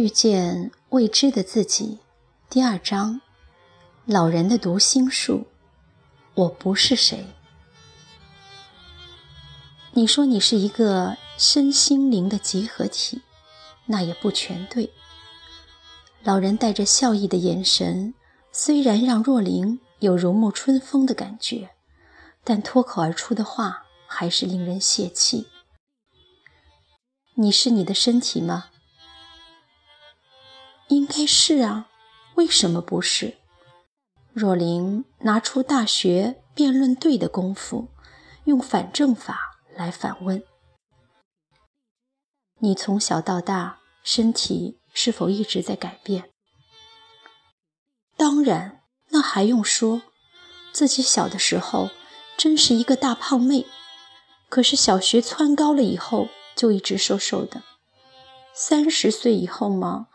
遇见未知的自己，第二章，老人的读心术。我不是谁。你说你是一个身心灵的集合体，那也不全对。老人带着笑意的眼神，虽然让若琳有如沐春风的感觉，但脱口而出的话还是令人泄气。你是你的身体吗？应该是啊，为什么不是？若琳拿出大学辩论队的功夫，用反证法来反问：你从小到大，身体是否一直在改变？当然，那还用说？自己小的时候真是一个大胖妹，可是小学蹿高了以后。就一直瘦瘦的，三十岁以后吗，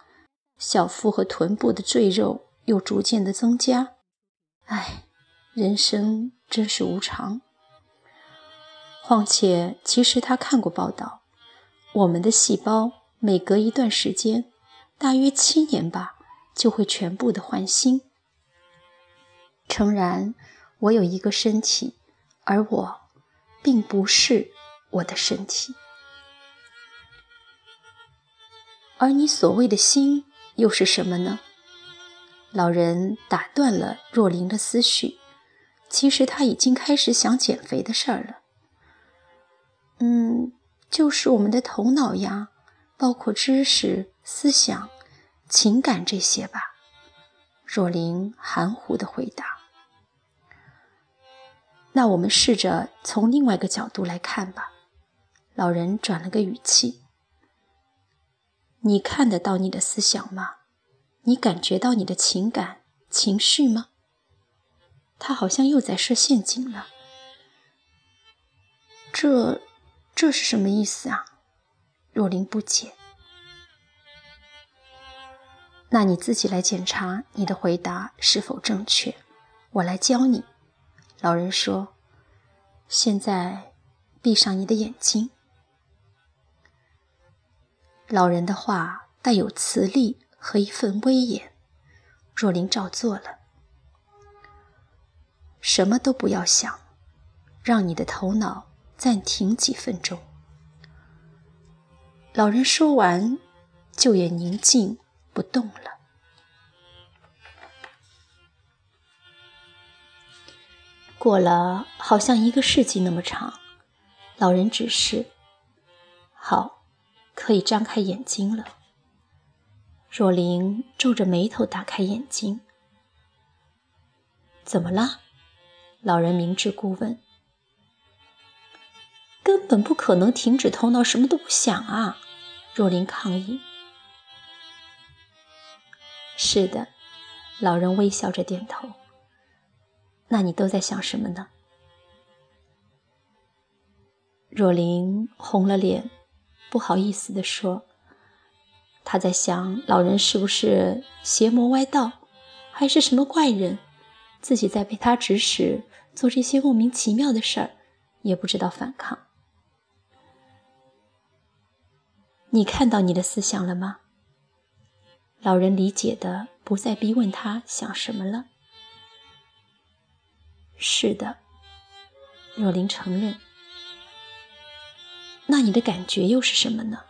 小腹和臀部的赘肉又逐渐的增加。唉，人生真是无常。况且，其实他看过报道，我们的细胞每隔一段时间，大约七年吧，就会全部的换新。诚然，我有一个身体，而我并不是我的身体。而你所谓的心又是什么呢？老人打断了若琳的思绪。其实他已经开始想减肥的事儿了。嗯，就是我们的头脑呀，包括知识、思想、情感这些吧。若琳含糊的回答。那我们试着从另外一个角度来看吧。老人转了个语气。你看得到你的思想吗？你感觉到你的情感、情绪吗？他好像又在设陷阱了。这，这是什么意思啊？若琳不解。那你自己来检查你的回答是否正确，我来教你。老人说：“现在，闭上你的眼睛。”老人的话带有磁力和一份威严，若琳照做了。什么都不要想，让你的头脑暂停几分钟。老人说完，就也宁静不动了。过了好像一个世纪那么长，老人指示：“好。”可以张开眼睛了。若琳皱着眉头打开眼睛。怎么了？老人明知故问。根本不可能停止头脑什么都不想啊！若琳抗议。是的，老人微笑着点头。那你都在想什么呢？若琳红了脸。不好意思地说：“他在想，老人是不是邪魔歪道，还是什么怪人？自己在被他指使做这些莫名其妙的事儿，也不知道反抗。你看到你的思想了吗？”老人理解的不再逼问他想什么了。是的，若琳承认。那你的感觉又是什么呢？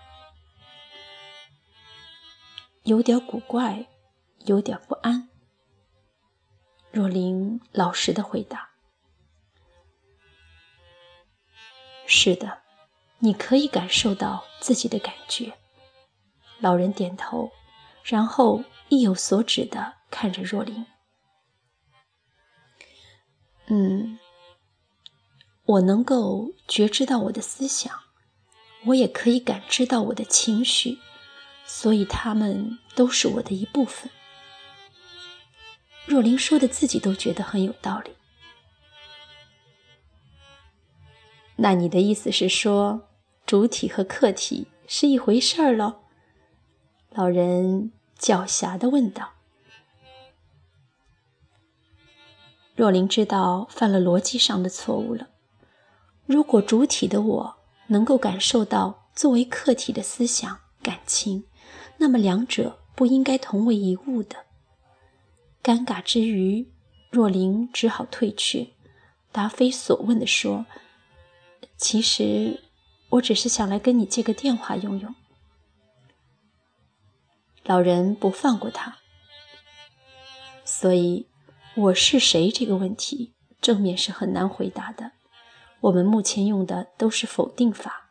有点古怪，有点不安。若琳老实的回答：“是的，你可以感受到自己的感觉。”老人点头，然后意有所指的看着若琳：“嗯，我能够觉知到我的思想。”我也可以感知到我的情绪，所以他们都是我的一部分。若琳说的自己都觉得很有道理。那你的意思是说，主体和客体是一回事儿喽？老人狡黠的问道。若琳知道犯了逻辑上的错误了。如果主体的我。能够感受到作为客体的思想感情，那么两者不应该同为一物的。尴尬之余，若琳只好退却，答非所问地说：“其实我只是想来跟你借个电话用用。”老人不放过他，所以我是谁这个问题正面是很难回答的。我们目前用的都是否定法，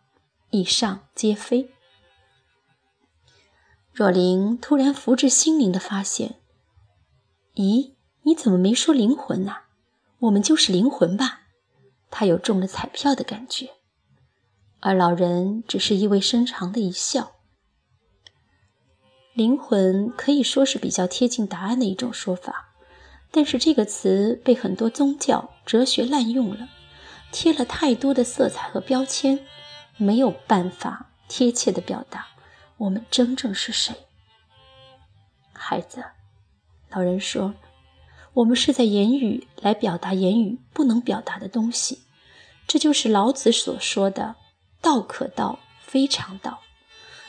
以上皆非。若琳突然福至心灵的发现：“咦，你怎么没说灵魂呢？我们就是灵魂吧？”他有中了彩票的感觉，而老人只是意味深长的一笑。灵魂可以说是比较贴近答案的一种说法，但是这个词被很多宗教、哲学滥用了，贴了太多的色彩和标签，没有办法贴切的表达我们真正是谁。孩子，老人说，我们是在言语来表达言语不能表达的东西，这就是老子所说的“道可道，非常道”。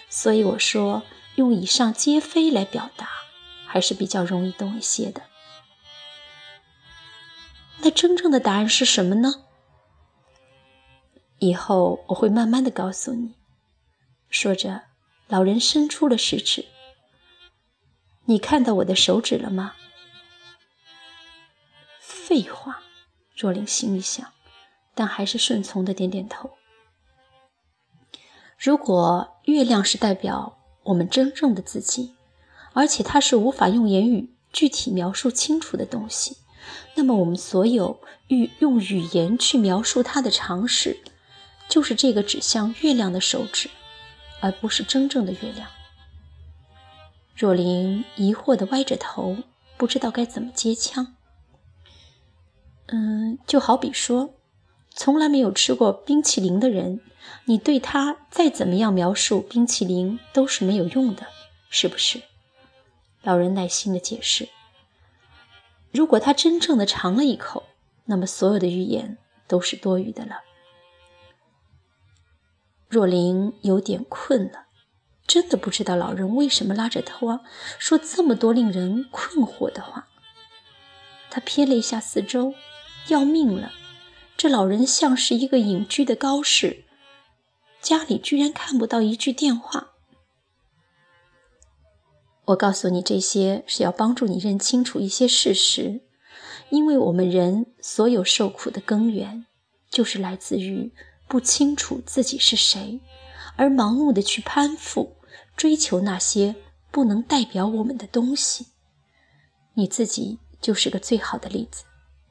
所以我说。用以上皆非来表达，还是比较容易懂一些的。那真正的答案是什么呢？以后我会慢慢的告诉你。说着，老人伸出了食指。你看到我的手指了吗？废话，若琳心里想，但还是顺从的点点头。如果月亮是代表。我们真正的自己，而且它是无法用言语具体描述清楚的东西。那么，我们所有欲用语言去描述它的常识，就是这个指向月亮的手指，而不是真正的月亮。若琳疑惑地歪着头，不知道该怎么接腔。嗯，就好比说，从来没有吃过冰淇淋的人。你对他再怎么样描述冰淇淋都是没有用的，是不是？老人耐心的解释。如果他真正的尝了一口，那么所有的语言都是多余的了。若琳有点困了，真的不知道老人为什么拉着她说这么多令人困惑的话。他瞥了一下四周，要命了，这老人像是一个隐居的高士。家里居然看不到一句电话。我告诉你这些是要帮助你认清楚一些事实，因为我们人所有受苦的根源，就是来自于不清楚自己是谁，而盲目的去攀附、追求那些不能代表我们的东西。你自己就是个最好的例子，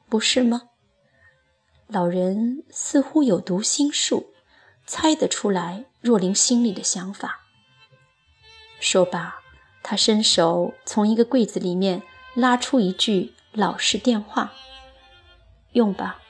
不是吗？老人似乎有读心术。猜得出来若琳心里的想法。说罢，他伸手从一个柜子里面拉出一句老式电话：“用吧。”